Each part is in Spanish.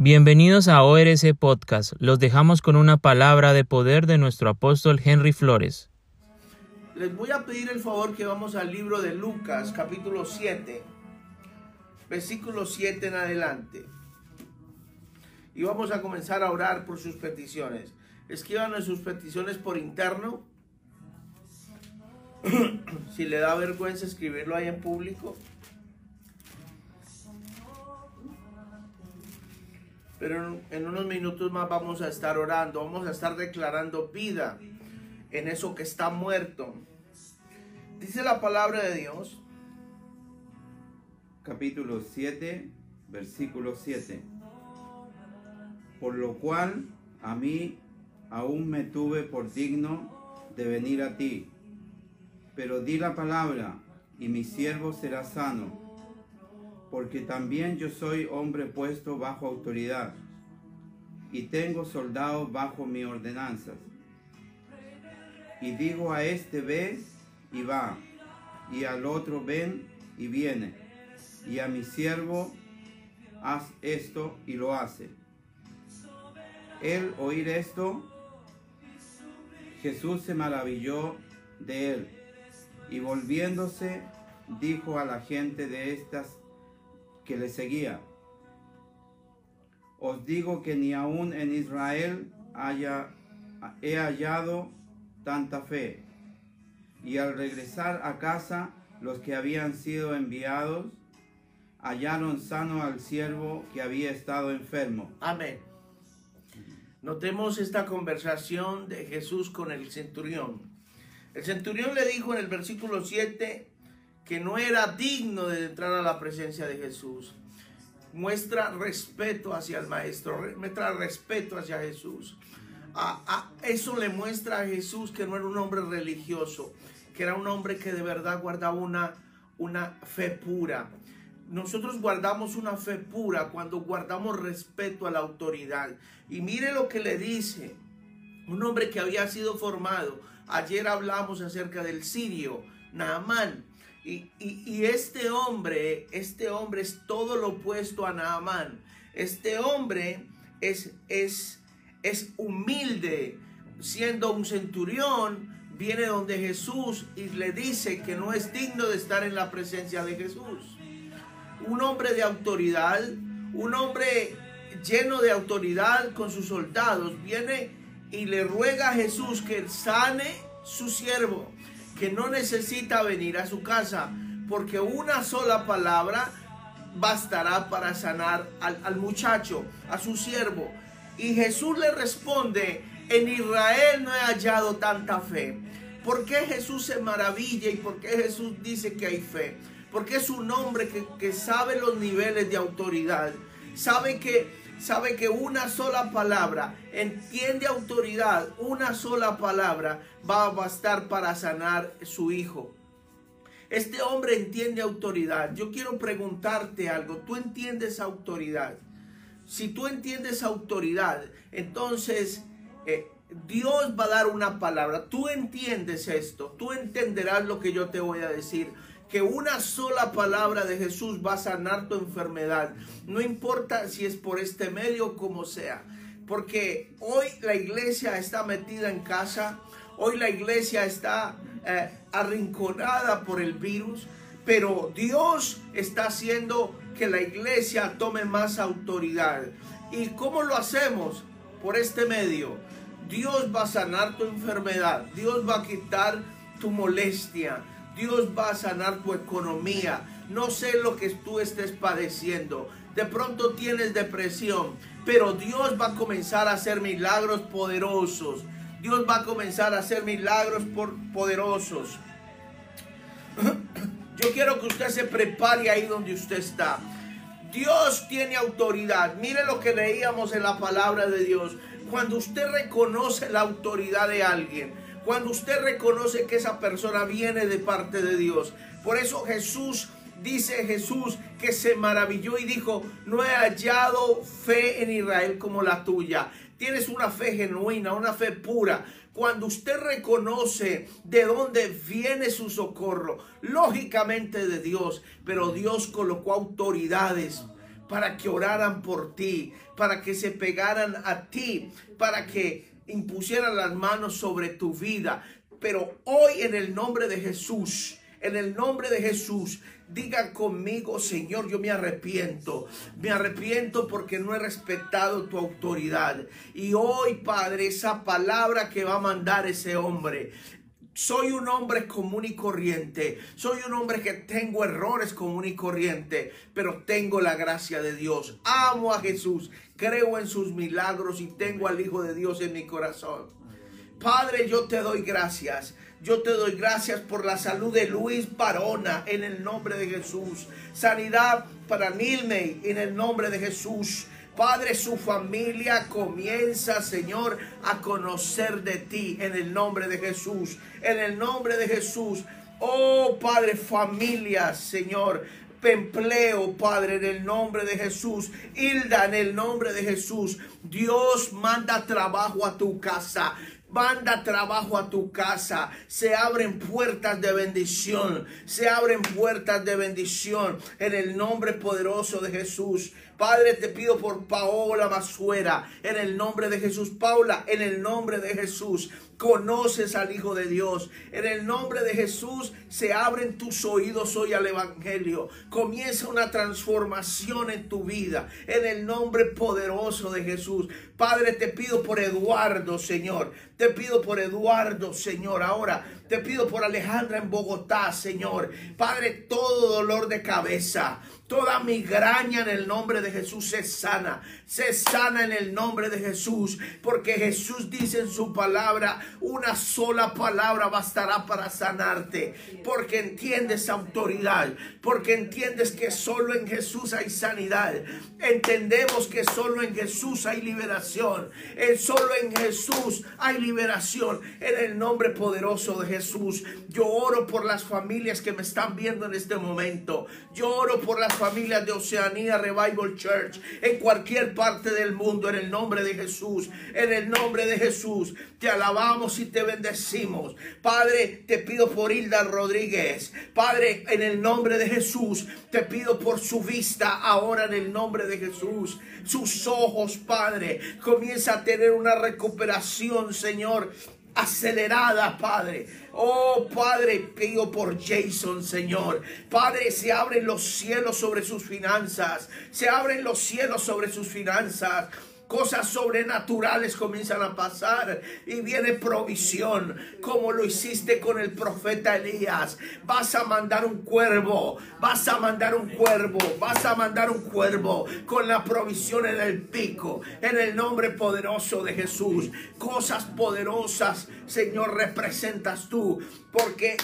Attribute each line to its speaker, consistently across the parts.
Speaker 1: Bienvenidos a ORC Podcast. Los dejamos con una palabra de poder de nuestro apóstol Henry Flores.
Speaker 2: Les voy a pedir el favor que vamos al libro de Lucas, capítulo 7, versículo 7 en adelante. Y vamos a comenzar a orar por sus peticiones. Escríbanos sus peticiones por interno. si le da vergüenza escribirlo ahí en público. Pero en, unos minutos más vamos a estar orando, vamos a estar declarando vida en eso que está muerto. Dice la palabra de Dios.
Speaker 3: Capítulo 7, versículo 7. Por lo cual a mí aún me tuve por digno de venir a ti. Pero di la palabra y mi siervo será sano porque también yo soy hombre puesto bajo autoridad y tengo soldados bajo mi ordenanzas. Y digo a este ve y va, y al otro ven y viene, y a mi siervo haz esto y lo hace. El oír esto, Jesús se maravilló de él, y volviéndose dijo a la gente de estas que le seguía. Os digo que ni aún en Israel haya, he hallado tanta fe. Y al regresar a casa, los que habían sido enviados hallaron sano al siervo que había estado enfermo.
Speaker 2: Amén. Notemos esta conversación de Jesús con el centurión. El centurión le dijo en el versículo 7, que no era digno de entrar a la presencia de Jesús. Muestra respeto hacia el maestro, muestra respeto hacia Jesús. A, eso le muestra a Jesús que no era un hombre religioso, que era un hombre que de verdad guardaba una, una fe pura. Nosotros guardamos una fe pura cuando guardamos respeto a la autoridad. Y mire lo que le dice un hombre que había sido formado. Ayer hablamos acerca del sirio, Naamán. Y, este hombre, este hombre es todo lo opuesto a Naamán. Este hombre es, es, es humilde, siendo un centurión, viene donde Jesús y le dice que no es digno de estar en la presencia de Jesús. Un hombre de autoridad, un hombre lleno de autoridad con sus soldados, viene y le ruega a Jesús que sane su siervo que no necesita venir a su casa, porque una sola palabra bastará para sanar al, muchacho, a su siervo. Y Jesús le responde, en Israel no he hallado tanta fe. ¿Por qué Jesús se maravilla y por qué Jesús dice que hay fe? Porque es un hombre que, que sabe los niveles de autoridad, sabe que sabe que una sola palabra, entiende autoridad, una sola palabra va a bastar para sanar su hijo. Este hombre entiende autoridad. Yo quiero preguntarte algo. ¿Tú entiendes autoridad? Si tú entiendes autoridad, entonces eh, Dios va a dar una palabra. Tú entiendes esto. Tú entenderás lo que yo te voy a decir que una sola palabra de Jesús va a sanar tu enfermedad. No importa si es por este medio como sea. Porque hoy la iglesia está metida en casa. Hoy la iglesia está eh, arrinconada por el virus. Pero Dios está haciendo que la iglesia tome más autoridad. ¿Y cómo lo hacemos? Por este medio. Dios va a sanar tu enfermedad. Dios va a quitar tu molestia. Dios va a sanar tu economía. No sé lo que tú estés padeciendo. De pronto tienes depresión, pero Dios va a comenzar a hacer milagros poderosos. Dios va a comenzar a hacer milagros poderosos. Yo quiero que usted se prepare ahí donde usted está. Dios tiene autoridad. Mire lo que leíamos en la palabra de Dios. Cuando usted reconoce la autoridad de alguien, cuando usted reconoce que esa persona viene de parte de Dios. Por eso Jesús dice Jesús que se maravilló y dijo, no he hallado fe en Israel como la tuya. Tienes una fe genuina, una fe pura. Cuando usted reconoce de dónde viene su socorro, lógicamente de Dios, pero Dios colocó autoridades para que oraran por ti, para que se pegaran a ti, para que impusieran las manos sobre tu vida. Pero hoy en el nombre de Jesús, en el nombre de Jesús, digan conmigo, Señor, yo me arrepiento. Me arrepiento porque no he respetado tu autoridad. Y hoy, Padre, esa palabra que va a mandar ese hombre, soy un hombre común y corriente. Soy un hombre que tengo errores común y corriente, pero tengo la gracia de Dios. Amo a Jesús, creo en sus milagros y tengo al Hijo de Dios en mi corazón. Padre, yo te doy gracias. Yo te doy gracias por la salud de Luis Barona en el nombre de Jesús. Sanidad para Nilmey en el nombre de Jesús. Padre, su familia comienza, Señor, a conocer de ti en el nombre de Jesús. En el nombre de Jesús. Oh, Padre, familia, Señor. Empleo, Padre, en el nombre de Jesús. Hilda, en el nombre de Jesús. Dios manda trabajo a tu casa. Manda trabajo a tu casa. Se abren puertas de bendición. Se abren puertas de bendición en el nombre poderoso de Jesús. Padre, te pido por Paola Masuera, en el nombre de Jesús. Paula, en el nombre de Jesús. Conoces al Hijo de Dios. En el nombre de Jesús se abren tus oídos hoy al Evangelio. Comienza una transformación en tu vida. En el nombre poderoso de Jesús. Padre, te pido por Eduardo, Señor. Te pido por Eduardo, Señor. Ahora te pido por Alejandra en Bogotá, Señor. Padre, todo dolor de cabeza Toda migraña en el nombre de Jesús se sana. Se sana en el nombre de Jesús. Porque Jesús dice en su palabra, una sola palabra bastará para sanarte. Porque entiendes autoridad. Porque entiendes que solo en Jesús hay sanidad. Entendemos que solo en Jesús hay liberación. Solo en Jesús hay liberación. En el nombre poderoso de Jesús. Yo oro por las familias que me están viendo en este momento. Yo oro por las familias de Oceanía Revival Church en cualquier parte del mundo en el nombre de Jesús. En el nombre de Jesús te alabamos y te bendecimos. Padre, te pido por Hilda Rodríguez. Padre, en el nombre de Jesús te pido por su vista ahora en el nombre de Jesús. Sus ojos, Padre, comienza a tener una recuperación, Señor acelerada, Padre. Oh, Padre, pido por Jason, Señor. Padre, se abren los cielos sobre sus finanzas. Se abren los cielos sobre sus finanzas cosas sobrenaturales comienzan a pasar y viene provisión, como lo hiciste con el profeta Elías. Vas a mandar un cuervo, vas a mandar un cuervo, vas a mandar un cuervo con la provisión en el pico, en el nombre poderoso de Jesús. Cosas poderosas, Señor, representas tú, porque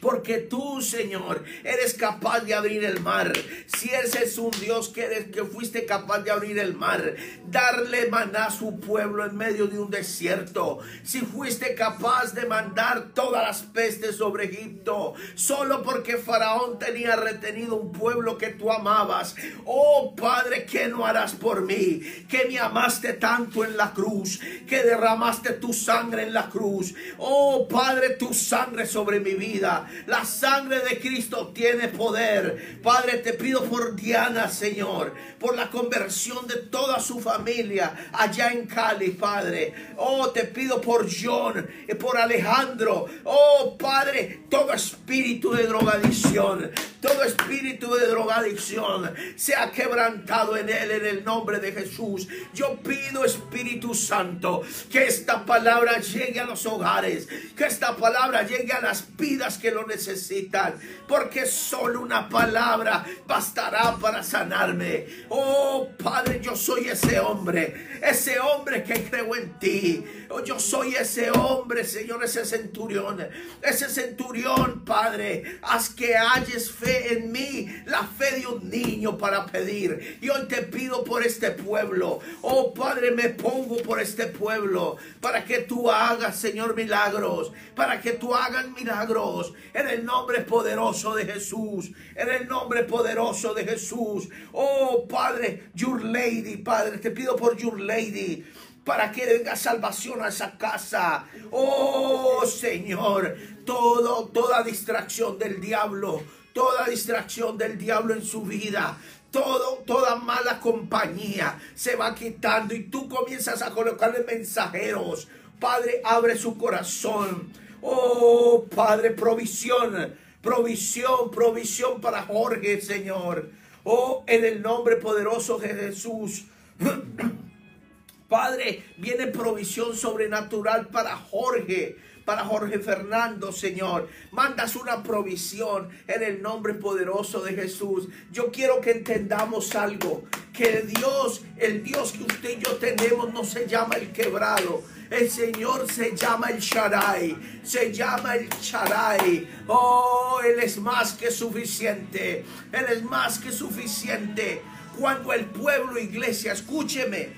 Speaker 2: porque tú, Señor, eres capaz de abrir el mar. Si ese es un Dios que, eres, que fuiste capaz de abrir el mar, darle maná a su pueblo en medio de un desierto. Si fuiste capaz de mandar todas las pestes sobre Egipto, solo porque Faraón tenía retenido un pueblo que tú amabas. Oh Padre, ¿qué no harás por mí? Que me amaste tanto en la cruz, que derramaste tu sangre en la cruz. Oh Padre, tu sangre sobre mi vida. La sangre de Cristo tiene poder. Padre, te pido por Diana, Señor, por la conversión de toda su familia allá en Cali, Padre. Oh, te pido por John y por Alejandro. Oh, Padre, todo espíritu de drogadicción, todo espíritu de drogadicción sea quebrantado en él en el nombre de Jesús. Yo pido, Espíritu Santo, que esta palabra llegue a los hogares, que esta palabra llegue a las vidas que lo necesitan, porque solo una palabra bastará para sanarme. Oh Padre, yo soy ese hombre, ese hombre que creo en ti. Oh, yo soy ese hombre, Señor, ese centurión, ese centurión, Padre. Haz que halles fe en mí, la fe de un niño para pedir. Y hoy te pido por este pueblo. Oh Padre, me pongo por este pueblo para que tú hagas, Señor, milagros, para que tú hagas milagros en el nombre poderoso de Jesús, en el nombre poderoso de Jesús. Oh Padre, Your Lady, Padre, te pido por Your Lady para que venga salvación a esa casa. Oh Señor, todo, toda distracción del diablo, toda distracción del diablo en su vida, todo, toda mala compañía se va quitando y tú comienzas a colocarle mensajeros. Padre, abre su corazón. Oh, Padre, provisión, provisión, provisión para Jorge, Señor. Oh, en el nombre poderoso de Jesús. Padre, viene provisión sobrenatural para Jorge para Jorge Fernando, Señor. Mandas una provisión en el nombre poderoso de Jesús. Yo quiero que entendamos algo, que Dios, el Dios que usted y yo tenemos, no se llama el quebrado. El Señor se llama el Shaddai, se llama el Shaddai. Oh, Él es más que suficiente, Él es más que suficiente. Cuando el pueblo, iglesia, escúcheme,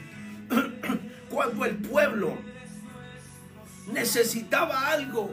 Speaker 2: cuando el pueblo necesitaba algo,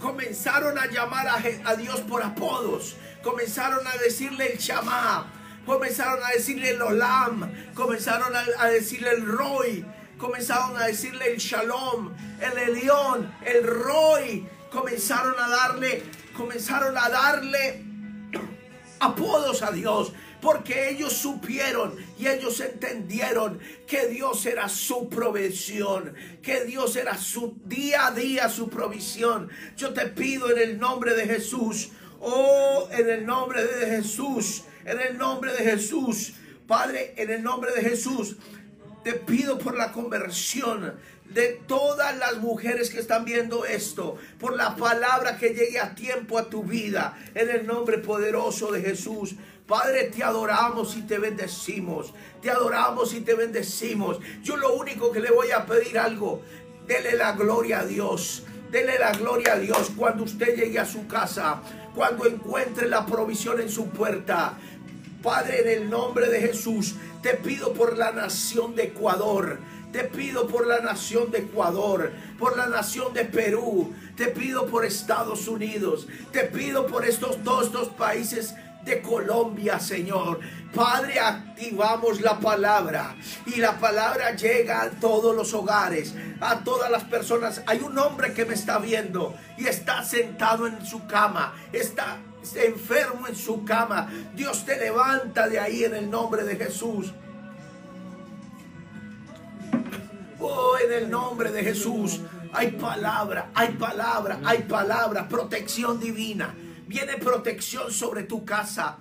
Speaker 2: comenzaron a llamar a, Dios por apodos, comenzaron a decirle el Shamá, comenzaron a decirle el Olam, comenzaron a, decirle el Roy, comenzaron a decirle el Shalom, el Elión, el Roy, comenzaron a darle, comenzaron a darle apodos a Dios porque ellos supieron y ellos entendieron que Dios era su provisión, que Dios era su día a día su provisión. Yo te pido en el nombre de Jesús, oh, en el nombre de Jesús, en el nombre de Jesús, Padre, en el nombre de Jesús, te pido por la conversión de todas las mujeres que están viendo esto, por la palabra que llegue a tiempo a tu vida, en el nombre poderoso de Jesús. Padre, te adoramos y te bendecimos. Te adoramos y te bendecimos. Yo lo único que le voy a pedir algo, dele la gloria a Dios. Dele la gloria a Dios cuando usted llegue a su casa, cuando encuentre la provisión en su puerta. Padre, en el nombre de Jesús, te pido por la nación de Ecuador. Te pido por la nación de Ecuador, por la nación de Perú. Te pido por Estados Unidos. Te pido por estos dos, dos países de Colombia, Señor. Padre, activamos la palabra y la palabra llega a todos los hogares, a todas las personas. Hay un hombre que me está viendo y está sentado en su cama, está enfermo en su cama. Dios te levanta de ahí en el nombre de Jesús. Oh, en el nombre de Jesús. Hay palabra, hay palabra, hay palabra, protección divina viene protección sobre tu casa.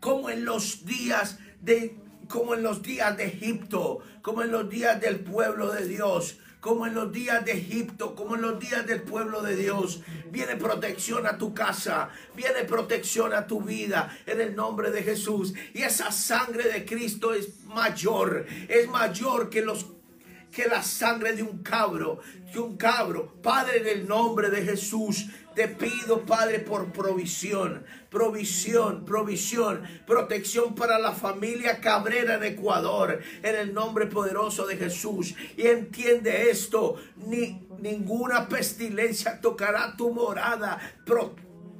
Speaker 2: Como en los días de como en los días de Egipto, como en los días del pueblo de Dios, como en los días de Egipto, como en los días del pueblo de Dios. Viene protección a tu casa, viene protección a tu vida en el nombre de Jesús. Y esa sangre de Cristo es mayor, es mayor que los que la sangre de un cabro, que un cabro. Padre, en el nombre de Jesús, te pido, Padre, por provisión, provisión, provisión, protección para la familia Cabrera en Ecuador, en el nombre poderoso de Jesús. Y entiende esto, ni ninguna pestilencia tocará tu morada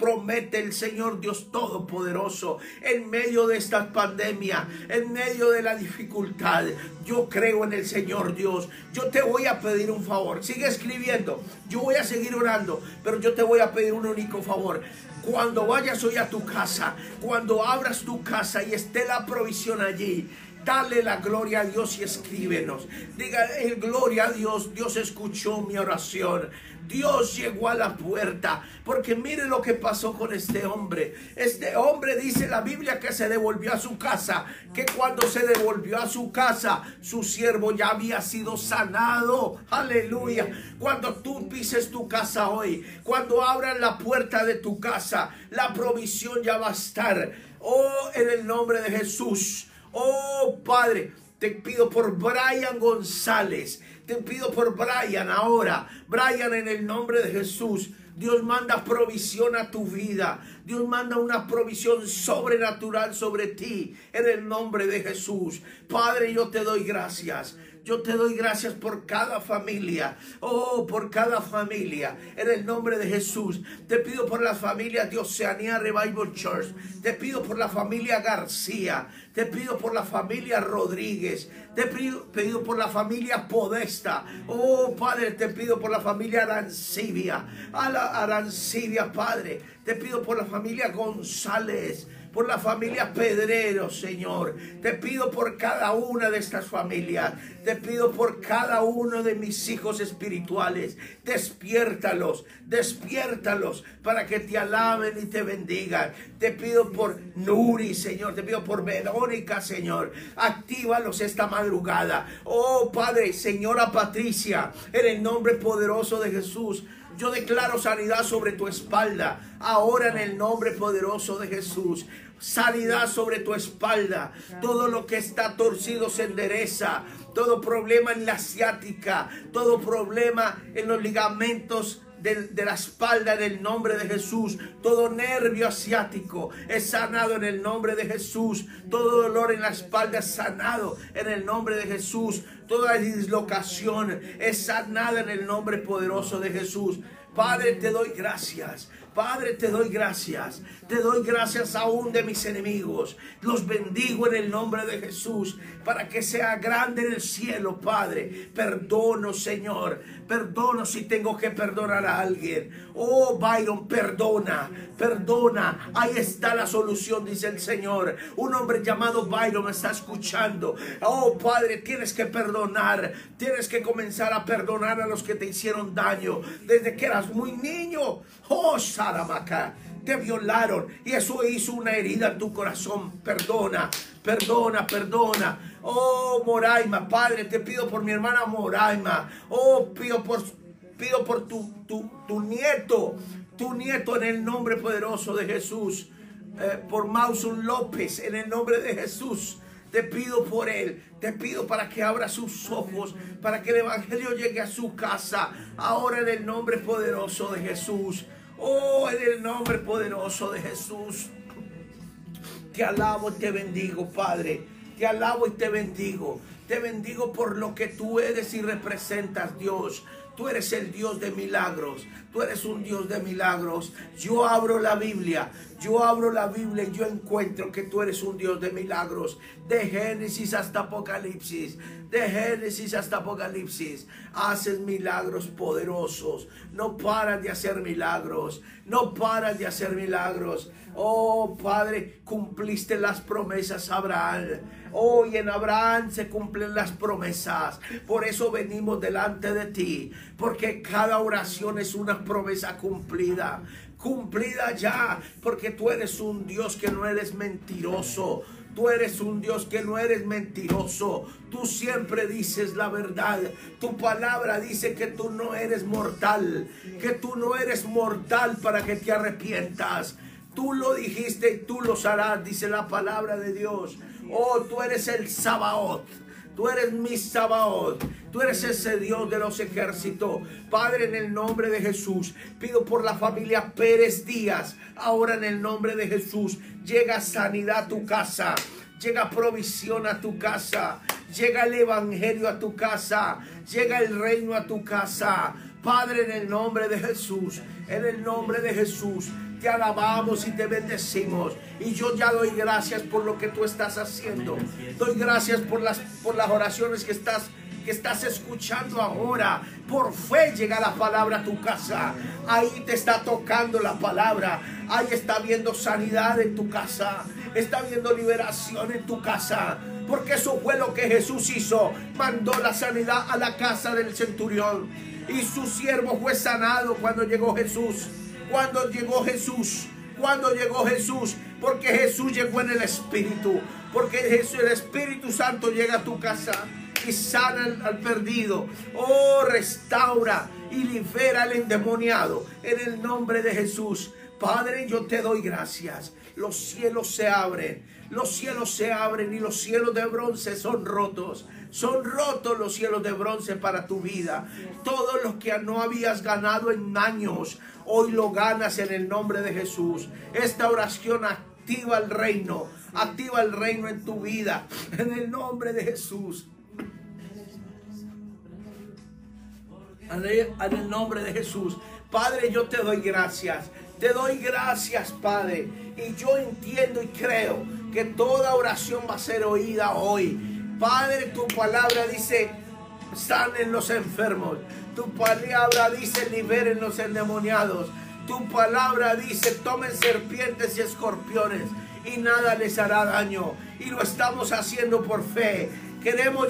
Speaker 2: promete el Señor Dios Todopoderoso en medio de esta pandemia, en medio de la dificultad. Yo creo en el Señor Dios. Yo te voy a pedir un favor. Sigue escribiendo. Yo voy a seguir orando, pero yo te voy a pedir un único favor. Cuando vayas hoy a tu casa, cuando abras tu casa y esté la provisión allí, Dale la gloria a Dios y escríbenos. Diga, el gloria a Dios, Dios escuchó mi oración. Dios llegó a la puerta. Porque mire lo que pasó con este hombre. Este hombre dice la Biblia que se devolvió a su casa. Que cuando se devolvió a su casa, su siervo ya había sido sanado. Aleluya. Cuando tú pises tu casa hoy, cuando abran la puerta de tu casa, la provisión ya va a estar. Oh, en el nombre de Jesús. Oh, Padre. Te pido por Brian González. Te pido por Brian ahora. Brian en el nombre de Jesús. Dios manda provisión a tu vida. Dios manda una provisión sobrenatural sobre ti en el nombre de Jesús. Padre, yo te doy gracias. Yo te doy gracias por cada familia. Oh, por cada familia. En el nombre de Jesús. Te pido por la familia de Oceanía Revival Church. Te pido por la familia García. Te pido por la familia Rodríguez. Te pido, por la familia Podesta. Oh, Padre, te pido por la familia Arancibia. A la Arancibia, Padre. Te pido por la familia González. Por la familia Pedrero, Señor. Te pido por cada una de estas familias. Te pido por cada uno de mis hijos espirituales. Despiértalos, despiértalos para que te alaben y te bendigan. Te pido por Nuri, Señor. Te pido por Verónica, Señor. Actívalos esta madrugada. Oh Padre, Señora Patricia, en el nombre poderoso de Jesús. Yo declaro sanidad sobre tu espalda. Ahora en el nombre poderoso de Jesús. Sanidad sobre tu espalda. Todo lo que está torcido se endereza. Todo problema en la asiática. Todo problema en los ligamentos de, de, la espalda en el nombre de Jesús. Todo nervio asiático es sanado en el nombre de Jesús. Todo dolor en la espalda es sanado en el nombre de Jesús. Toda dislocación es sanada en el nombre poderoso de Jesús. Padre, te doy gracias. Padre, te doy gracias. Te doy gracias aún de mis enemigos. Los bendigo en el nombre de Jesús para que sea grande en el cielo, Padre. Perdono, Señor. Perdono si tengo que perdonar a alguien. Oh, Byron, perdona. Perdona. Ahí está la solución, dice el Señor. Un hombre llamado Byron me está escuchando. Oh, Padre, tienes que perdonar. Tienes que comenzar a perdonar a los que te hicieron daño desde que eras muy niño. Oh, Saramaca te violaron y eso hizo una herida en tu corazón. Perdona, perdona, perdona. Oh, Moraima, Padre, te pido por mi hermana Moraima. Oh, pido por, pido por tu, tu, tu nieto, tu nieto en el nombre poderoso de Jesús. Eh, por Mausun López, en el nombre de Jesús. Te pido por él, te pido para que abra sus ojos, para que el Evangelio llegue a su casa, ahora en el nombre poderoso de Jesús. Oh, en el nombre poderoso de Jesús. Te alabo y te bendigo, Padre. Te alabo y te bendigo. Te bendigo por lo que tú eres y representas, Dios. Tú eres el Dios de milagros. Tú eres un Dios de milagros. Yo abro la Biblia. Yo abro la Biblia y yo encuentro que tú eres un Dios de milagros. De Génesis hasta Apocalipsis. De Génesis hasta Apocalipsis. Haces milagros poderosos. No paras de hacer milagros. No paras de hacer milagros. Oh Padre, cumpliste las promesas Abraham. Hoy en Abraham se cumplen las promesas. Por eso venimos delante de ti. Porque cada oración es una promesa cumplida. Cumplida ya. Porque tú eres un Dios que no eres mentiroso. Tú eres un Dios que no eres mentiroso. Tú siempre dices la verdad. Tu palabra dice que tú no eres mortal. Que tú no eres mortal para que te arrepientas. Tú lo dijiste y tú lo harás, dice la palabra de Dios. Oh, tú eres el Sabaoth. Tú eres mi Sabaoth. Tú eres ese Dios de los ejércitos. Padre, en el nombre de Jesús, pido por la familia Pérez Díaz. Ahora en el nombre de Jesús, llega sanidad a tu casa. Llega provisión a tu casa. Llega el evangelio a tu casa. Llega el reino a tu casa. Padre, en el nombre de Jesús. En el nombre de Jesús te alabamos y te bendecimos. Y yo ya doy gracias por lo que tú estás haciendo. Doy gracias por las, por las oraciones que estás, que estás escuchando ahora. Por fe llega la palabra a tu casa. Ahí te está tocando la palabra. Ahí está viendo sanidad en tu casa. Está viendo liberación en tu casa. Porque eso fue lo que Jesús hizo. Mandó la sanidad a la casa del centurión. Y su siervo fue sanado cuando llegó Jesús cuando llegó Jesús. Cuando llegó Jesús, porque Jesús llegó en el Espíritu, porque Jesús, el Espíritu Santo llega a tu casa y sana al, al perdido. Oh, restaura y libera al endemoniado en el nombre de Jesús. Padre, yo te doy gracias. Los cielos se abren, los cielos se abren y los cielos de bronce son rotos. Son rotos los cielos de bronce para tu vida. Todo lo que no habías ganado en años, hoy lo ganas en el nombre de Jesús. Esta oración activa el reino, activa el reino en tu vida, en el nombre de Jesús. En el nombre de Jesús. Padre, yo te doy gracias. Te doy gracias, Padre. Y yo entiendo y creo que toda oración va a ser oída hoy. Padre, tu palabra dice, sanen los enfermos. Tu palabra dice, liberen los endemoniados. Tu palabra dice, tomen serpientes y escorpiones y nada les hará daño. Y lo estamos haciendo por fe. Queremos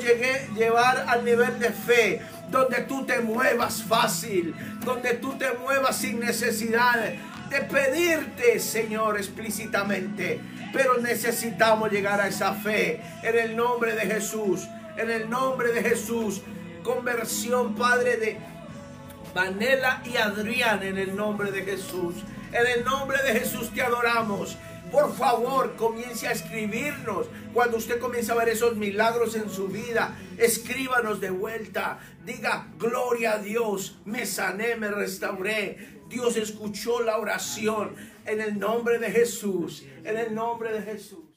Speaker 2: llevar al nivel de fe donde tú te muevas fácil, donde tú te muevas sin necesidad de pedirte, Señor, explícitamente. Pero necesitamos llegar a esa fe en el nombre de Jesús, en el nombre de Jesús. Conversión, Padre, de Vanela y Adrián, en el nombre de Jesús. En el nombre de Jesús te adoramos. Por favor, comience a escribirnos. Cuando usted comience a ver esos milagros en su vida, escríbanos de vuelta. Diga, gloria a Dios, me sané, me restauré. Dios escuchó la oración en el nombre de Jesús. En el nombre de Jesús.